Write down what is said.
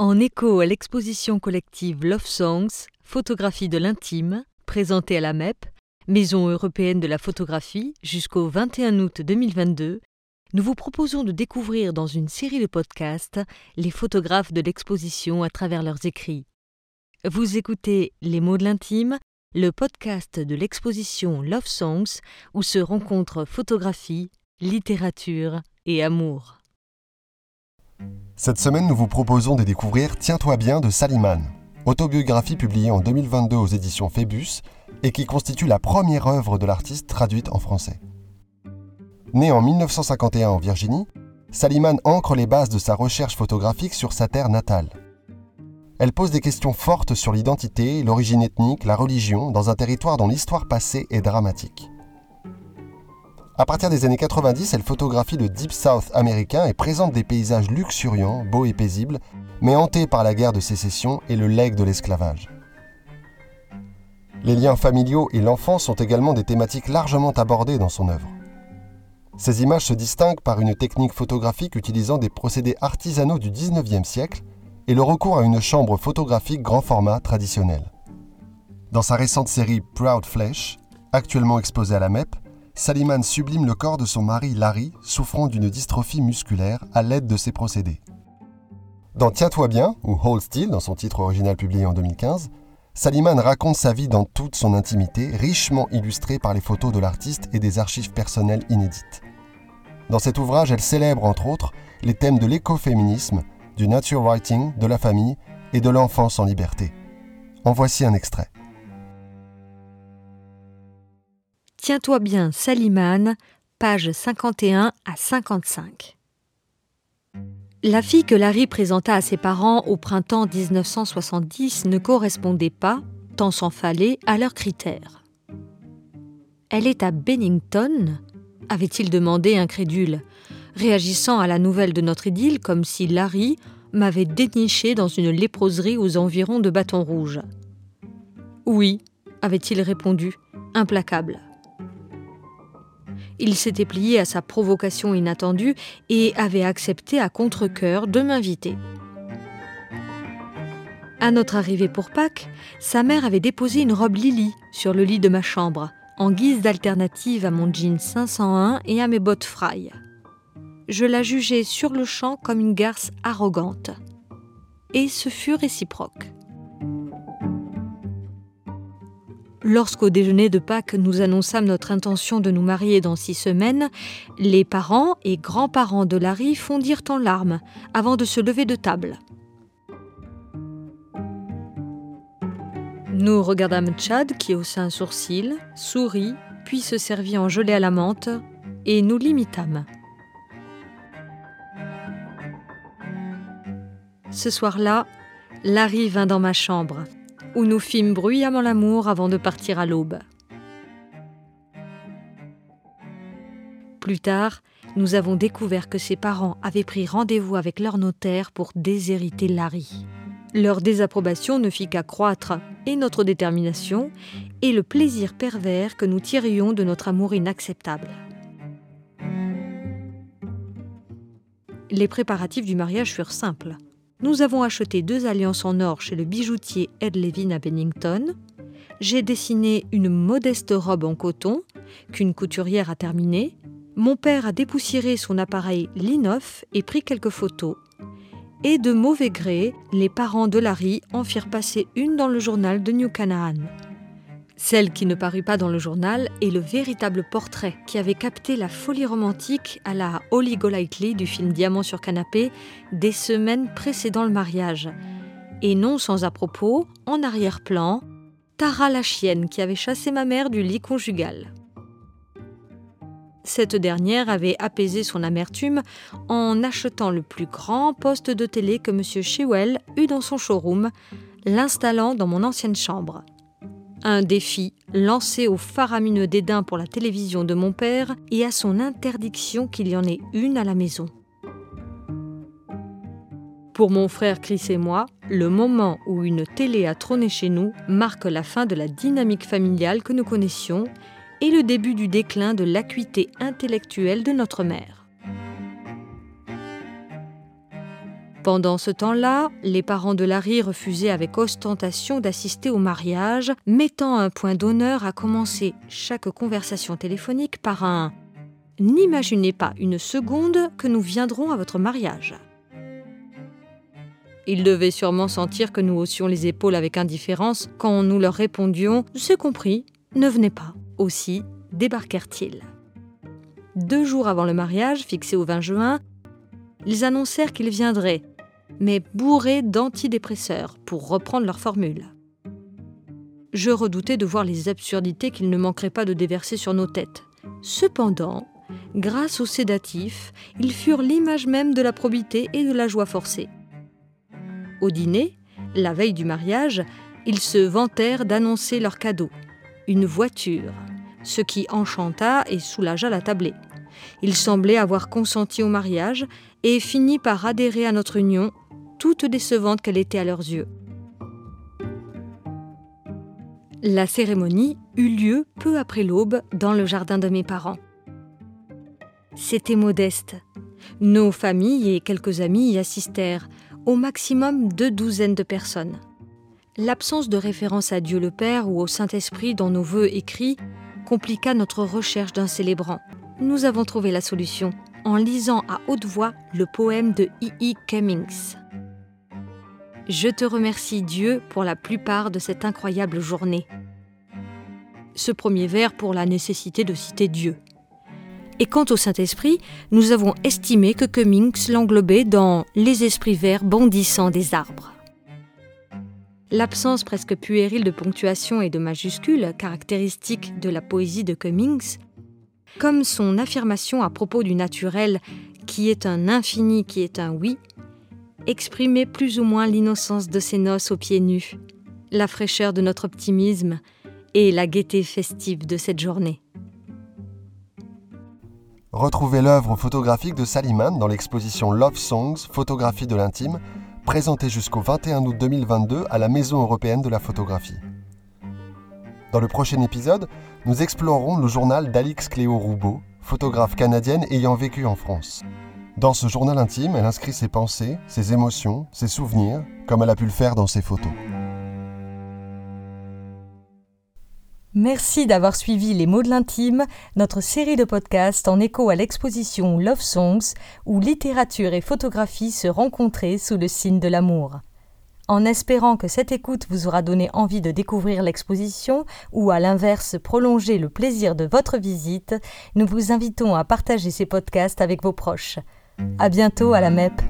En écho à l'exposition collective Love Songs, photographie de l'intime, présentée à la MEP, Maison européenne de la photographie, jusqu'au 21 août 2022, nous vous proposons de découvrir dans une série de podcasts les photographes de l'exposition à travers leurs écrits. Vous écoutez Les mots de l'intime, le podcast de l'exposition Love Songs où se rencontrent photographie, littérature et amour. Cette semaine, nous vous proposons de découvrir Tiens-toi bien de Saliman, autobiographie publiée en 2022 aux éditions Phébus et qui constitue la première œuvre de l'artiste traduite en français. Né en 1951 en Virginie, Saliman ancre les bases de sa recherche photographique sur sa terre natale. Elle pose des questions fortes sur l'identité, l'origine ethnique, la religion, dans un territoire dont l'histoire passée est dramatique. À partir des années 90, elle photographie le Deep South américain et présente des paysages luxuriants, beaux et paisibles, mais hantés par la guerre de sécession et le legs de l'esclavage. Les liens familiaux et l'enfance sont également des thématiques largement abordées dans son œuvre. Ces images se distinguent par une technique photographique utilisant des procédés artisanaux du 19e siècle et le recours à une chambre photographique grand format traditionnelle. Dans sa récente série Proud Flesh, actuellement exposée à la MEP, Saliman sublime le corps de son mari Larry, souffrant d'une dystrophie musculaire, à l'aide de ces procédés. Dans Tiens-toi bien, ou Hold Still, dans son titre original publié en 2015, Saliman raconte sa vie dans toute son intimité, richement illustrée par les photos de l'artiste et des archives personnelles inédites. Dans cet ouvrage, elle célèbre entre autres les thèmes de l'écoféminisme, du nature writing, de la famille et de l'enfance en liberté. En voici un extrait. Tiens-toi bien, Salimane, pages 51 à 55. La fille que Larry présenta à ses parents au printemps 1970 ne correspondait pas, tant s'en fallait, à leurs critères. Elle est à Bennington avait-il demandé incrédule, réagissant à la nouvelle de notre idylle comme si Larry m'avait déniché dans une léproserie aux environs de Bâton Rouge. Oui, avait-il répondu, implacable. Il s'était plié à sa provocation inattendue et avait accepté à contre-coeur de m'inviter. À notre arrivée pour Pâques, sa mère avait déposé une robe Lily sur le lit de ma chambre, en guise d'alternative à mon jean 501 et à mes bottes fry. Je la jugeais sur le champ comme une garce arrogante. Et ce fut réciproque. Lorsqu'au déjeuner de Pâques nous annonçâmes notre intention de nous marier dans six semaines, les parents et grands-parents de Larry fondirent en larmes avant de se lever de table. Nous regardâmes Chad qui haussa un sourcil, sourit, puis se servit en gelée à la menthe, et nous l'imitâmes. Ce soir-là, Larry vint dans ma chambre où nous fîmes bruyamment l'amour avant de partir à l'aube. Plus tard, nous avons découvert que ses parents avaient pris rendez-vous avec leur notaire pour déshériter Larry. Leur désapprobation ne fit qu'accroître et notre détermination et le plaisir pervers que nous tirions de notre amour inacceptable. Les préparatifs du mariage furent simples. Nous avons acheté deux alliances en or chez le bijoutier Ed Levin à Bennington. J'ai dessiné une modeste robe en coton qu'une couturière a terminée. Mon père a dépoussiéré son appareil Linoff et pris quelques photos. Et de mauvais gré, les parents de Larry en firent passer une dans le journal de New Canaan. Celle qui ne parut pas dans le journal est le véritable portrait qui avait capté la folie romantique à la Holly Golightly du film Diamant sur canapé des semaines précédant le mariage. Et non sans à propos, en arrière-plan, Tara la chienne qui avait chassé ma mère du lit conjugal. Cette dernière avait apaisé son amertume en achetant le plus grand poste de télé que M. Shewell eut dans son showroom, l'installant dans mon ancienne chambre. Un défi lancé au faramineux dédain pour la télévision de mon père et à son interdiction qu'il y en ait une à la maison. Pour mon frère Chris et moi, le moment où une télé a trôné chez nous marque la fin de la dynamique familiale que nous connaissions et le début du déclin de l'acuité intellectuelle de notre mère. Pendant ce temps-là, les parents de Larry refusaient avec ostentation d'assister au mariage, mettant un point d'honneur à commencer chaque conversation téléphonique par un ⁇ N'imaginez pas une seconde que nous viendrons à votre mariage ⁇ Ils devaient sûrement sentir que nous haussions les épaules avec indifférence quand nous leur répondions ⁇ C'est compris, ne venez pas ⁇ Aussi débarquèrent-ils. Deux jours avant le mariage, fixé au 20 juin, ils annoncèrent qu'ils viendraient, mais bourrés d'antidépresseurs, pour reprendre leur formule. Je redoutais de voir les absurdités qu'ils ne manqueraient pas de déverser sur nos têtes. Cependant, grâce aux sédatifs, ils furent l'image même de la probité et de la joie forcée. Au dîner, la veille du mariage, ils se vantèrent d'annoncer leur cadeau, une voiture, ce qui enchanta et soulagea la tablée. Ils semblaient avoir consenti au mariage et finit par adhérer à notre union, toute décevante qu'elle était à leurs yeux. La cérémonie eut lieu peu après l'aube dans le jardin de mes parents. C'était modeste. Nos familles et quelques amis y assistèrent, au maximum deux douzaines de personnes. L'absence de référence à Dieu le Père ou au Saint-Esprit dans nos vœux écrits compliqua notre recherche d'un célébrant. Nous avons trouvé la solution en lisant à haute voix le poème de E. E. Cummings. Je te remercie Dieu pour la plupart de cette incroyable journée. Ce premier vers pour la nécessité de citer Dieu. Et quant au Saint-Esprit, nous avons estimé que Cummings l'englobait dans les esprits verts bondissant des arbres. L'absence presque puérile de ponctuation et de majuscules, caractéristique de la poésie de Cummings, comme son affirmation à propos du naturel qui est un infini, qui est un oui, exprimait plus ou moins l'innocence de ses noces aux pieds nus, la fraîcheur de notre optimisme et la gaieté festive de cette journée. Retrouvez l'œuvre photographique de Saliman dans l'exposition Love Songs, photographie de l'intime, présentée jusqu'au 21 août 2022 à la Maison européenne de la photographie. Dans le prochain épisode, nous explorerons le journal d'Alix Cléo Roubaud, photographe canadienne ayant vécu en France. Dans ce journal intime, elle inscrit ses pensées, ses émotions, ses souvenirs, comme elle a pu le faire dans ses photos. Merci d'avoir suivi Les mots de l'intime, notre série de podcasts en écho à l'exposition Love Songs, où littérature et photographie se rencontraient sous le signe de l'amour. En espérant que cette écoute vous aura donné envie de découvrir l'exposition ou à l'inverse prolonger le plaisir de votre visite, nous vous invitons à partager ces podcasts avec vos proches. À bientôt à la MEP.